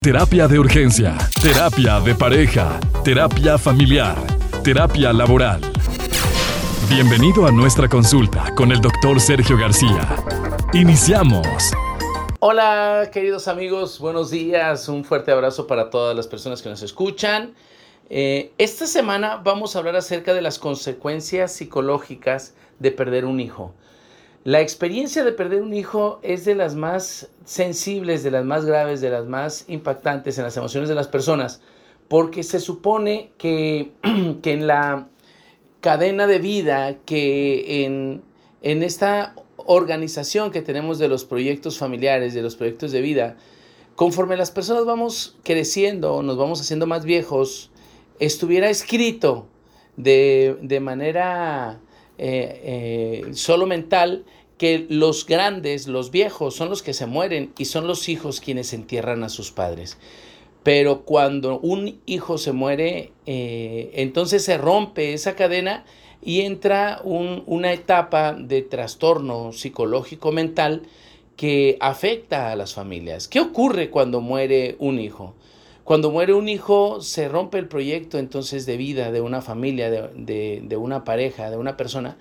Terapia de urgencia, terapia de pareja, terapia familiar, terapia laboral. Bienvenido a nuestra consulta con el doctor Sergio García. Iniciamos. Hola queridos amigos, buenos días, un fuerte abrazo para todas las personas que nos escuchan. Eh, esta semana vamos a hablar acerca de las consecuencias psicológicas de perder un hijo. La experiencia de perder un hijo es de las más sensibles, de las más graves, de las más impactantes en las emociones de las personas, porque se supone que, que en la cadena de vida, que en, en esta organización que tenemos de los proyectos familiares, de los proyectos de vida, conforme las personas vamos creciendo, nos vamos haciendo más viejos, estuviera escrito de, de manera eh, eh, solo mental que los grandes, los viejos, son los que se mueren y son los hijos quienes entierran a sus padres. Pero cuando un hijo se muere, eh, entonces se rompe esa cadena y entra una etapa de trastorno psicológico mental que afecta a las familias. ¿Qué ocurre cuando muere un hijo? Cuando muere un hijo se rompe el proyecto entonces de vida de una familia, de, una pareja, de una persona,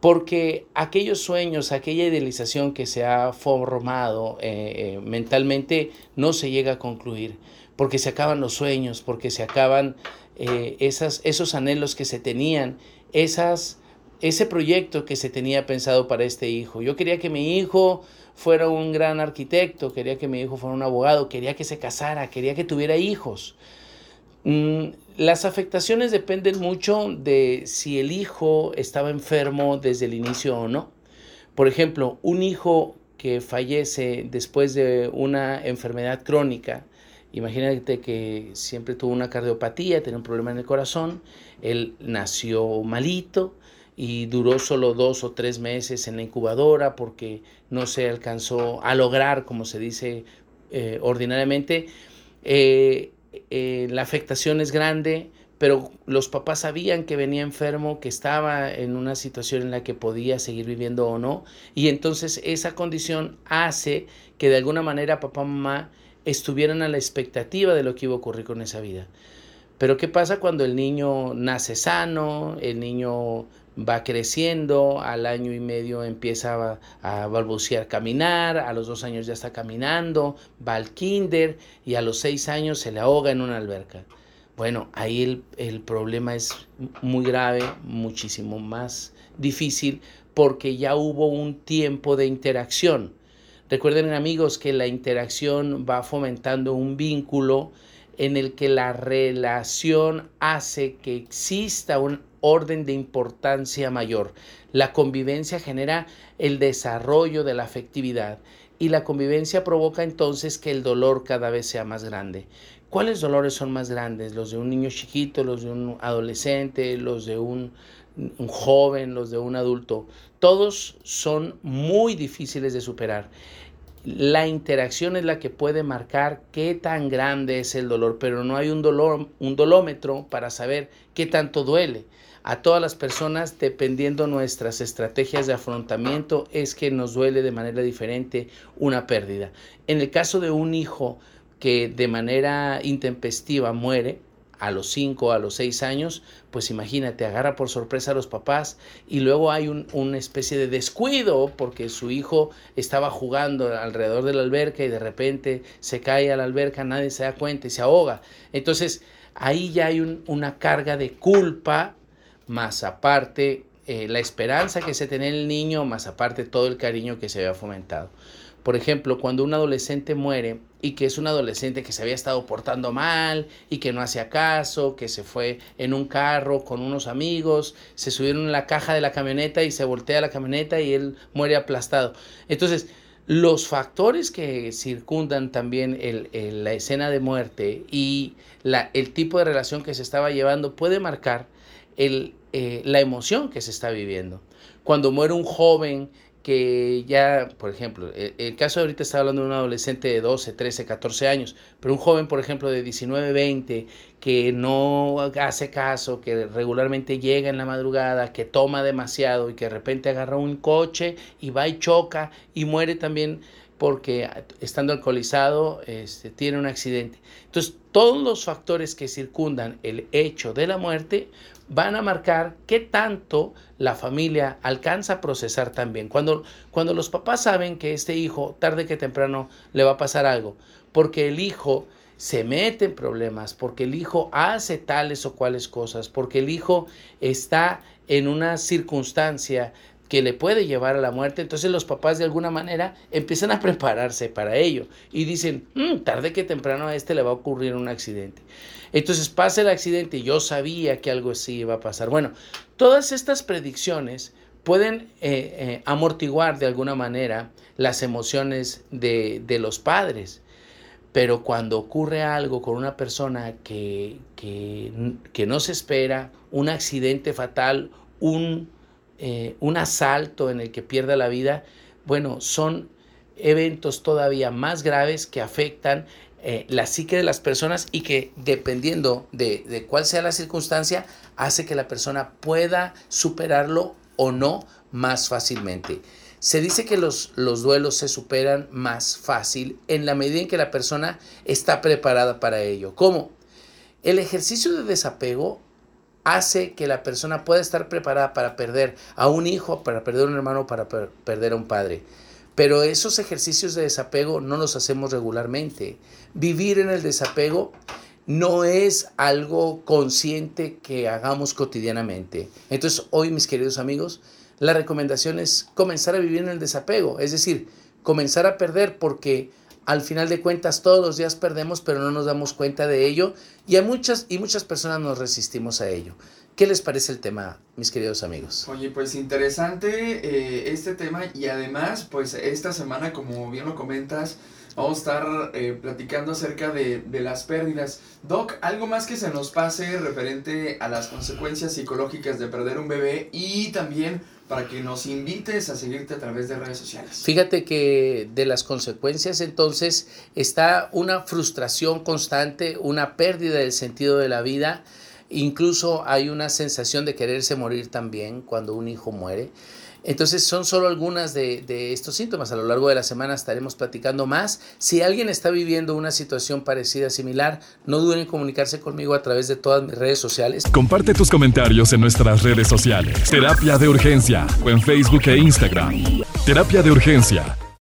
porque aquellos sueños, aquella idealización que se ha formado eh, eh, mentalmente no se llega a concluir, porque se acaban los sueños, porque se acaban eh, esos anhelos que se tenían, esas, ese proyecto que se tenía pensado para este hijo. Yo quería que mi hijo fuera un gran arquitecto, quería que mi hijo fuera un abogado, quería que se casara, quería que tuviera hijos. Mm, las afectaciones dependen mucho de si el hijo estaba enfermo desde el inicio o no. Por ejemplo, un hijo que fallece después de una enfermedad crónica, imagínate que siempre tuvo una cardiopatía, tenía un problema en el corazón, él nació malito, y duró solo dos o tres meses en la incubadora porque no se alcanzó a lograr, como se dice eh, ordinariamente. Eh, eh, la afectación es grande, pero los papás sabían que venía enfermo, que estaba en una situación en la que podía seguir viviendo o no, y entonces esa condición hace que de alguna manera papá mamá estuvieran a la expectativa de lo que iba a ocurrir con esa vida. Pero ¿qué pasa cuando el niño nace sano, el niño va creciendo, al año y medio empieza a, balbucear caminar, a los dos años ya está caminando, va al kinder y a los seis años se le ahoga en una alberca. Bueno, ahí el, el problema es muy grave, muchísimo más difícil porque ya hubo un tiempo de interacción. Recuerden amigos que la interacción va fomentando un vínculo en el que la relación hace que exista un orden de importancia mayor. La convivencia genera el desarrollo de la afectividad y la convivencia provoca entonces que el dolor cada vez sea más grande. ¿Cuáles dolores son más grandes? ¿Los de un niño chiquito, los de un adolescente, los de un, joven, los de un adulto? Todos son muy difíciles de superar la interacción es la que puede marcar qué tan grande es el dolor, pero no hay un dolor, un dolómetro para saber qué tanto duele a todas las personas, dependiendo nuestras estrategias de afrontamiento, es que nos duele de manera diferente una pérdida. En el caso de un hijo que de manera intempestiva muere, a los 5, a los 6 años, pues imagínate, agarra por sorpresa a los papás y luego hay una especie de descuido porque su hijo estaba jugando alrededor de la alberca y de repente se cae a la alberca, nadie se da cuenta y se ahoga. Entonces ahí ya hay una carga de culpa más aparte eh, la esperanza que se tiene en el niño, más aparte todo el cariño que se había fomentado. Por ejemplo, cuando un adolescente muere y que es un adolescente que se había estado portando mal y que no hacía caso, que se fue en un carro con unos amigos, se subieron en la caja de la camioneta y se voltea la camioneta y él muere aplastado. Entonces, los factores que circundan también la escena de muerte y el tipo de relación que se estaba llevando puede marcar el, eh, la emoción que se está viviendo. Cuando muere un joven que ya, por ejemplo, el, el, caso de ahorita está hablando de un adolescente de 12, 13, 14 años, pero un joven, por ejemplo, de 19, 20, que no hace caso, que regularmente llega en la madrugada, que toma demasiado y que de repente agarra un coche y va y choca y muere también porque estando alcoholizado este, tiene un accidente. Entonces, todos los factores que circundan el hecho de la muerte van a marcar qué tanto la familia alcanza a procesar también. Cuando, cuando los papás saben que este hijo, tarde que temprano, le va a pasar algo, porque el hijo se mete en problemas, porque el hijo hace tales o cuales cosas, porque el hijo está en una circunstancia que le puede llevar a la muerte, entonces los papás de alguna manera empiezan a prepararse para ello y dicen, mm, tarde que temprano a este le va a ocurrir un accidente. Entonces pasa el accidente y yo sabía que algo así iba a pasar. Bueno, todas estas predicciones pueden eh, eh, amortiguar de alguna manera las emociones de, los padres. Pero cuando ocurre algo con una persona que, que no se espera, un accidente fatal, un eh, un asalto en el que pierda la vida, bueno, son eventos todavía más graves que afectan eh, la psique de las personas y que dependiendo de, cuál sea la circunstancia, hace que la persona pueda superarlo o no más fácilmente. Se dice que los, los duelos se superan más fácil en la medida en que la persona está preparada para ello. ¿Cómo? El ejercicio de desapego hace que la persona pueda estar preparada para perder a un hijo, para perder a un hermano, para perder a un padre. Pero esos ejercicios de desapego no los hacemos regularmente. Vivir en el desapego no es algo consciente que hagamos cotidianamente. Entonces, hoy, mis queridos amigos, la recomendación es comenzar a vivir en el desapego, es decir, comenzar a perder porque al final de cuentas todos los días perdemos, pero no nos damos cuenta de ello y a muchas y muchas personas nos resistimos a ello. ¿Qué les parece el tema, mis queridos amigos? Oye, pues interesante eh, este tema y además, pues esta semana, como bien lo comentas, vamos a estar eh, platicando acerca de, de, las pérdidas. Doc, algo más que se nos pase referente a las consecuencias psicológicas de perder un bebé y también para que nos invites a seguirte a través de redes sociales. Fíjate que de las consecuencias entonces está una frustración constante, una pérdida del sentido de la vida, incluso hay una sensación de quererse morir también cuando un hijo muere. Entonces son solo algunas de, estos síntomas. A lo largo de la semana estaremos platicando más. Si alguien está viviendo una situación parecida, similar, no duden en comunicarse conmigo a través de todas mis redes sociales. Comparte tus comentarios en nuestras redes sociales. Terapia de Urgencia o en Facebook e Instagram. Terapia de Urgencia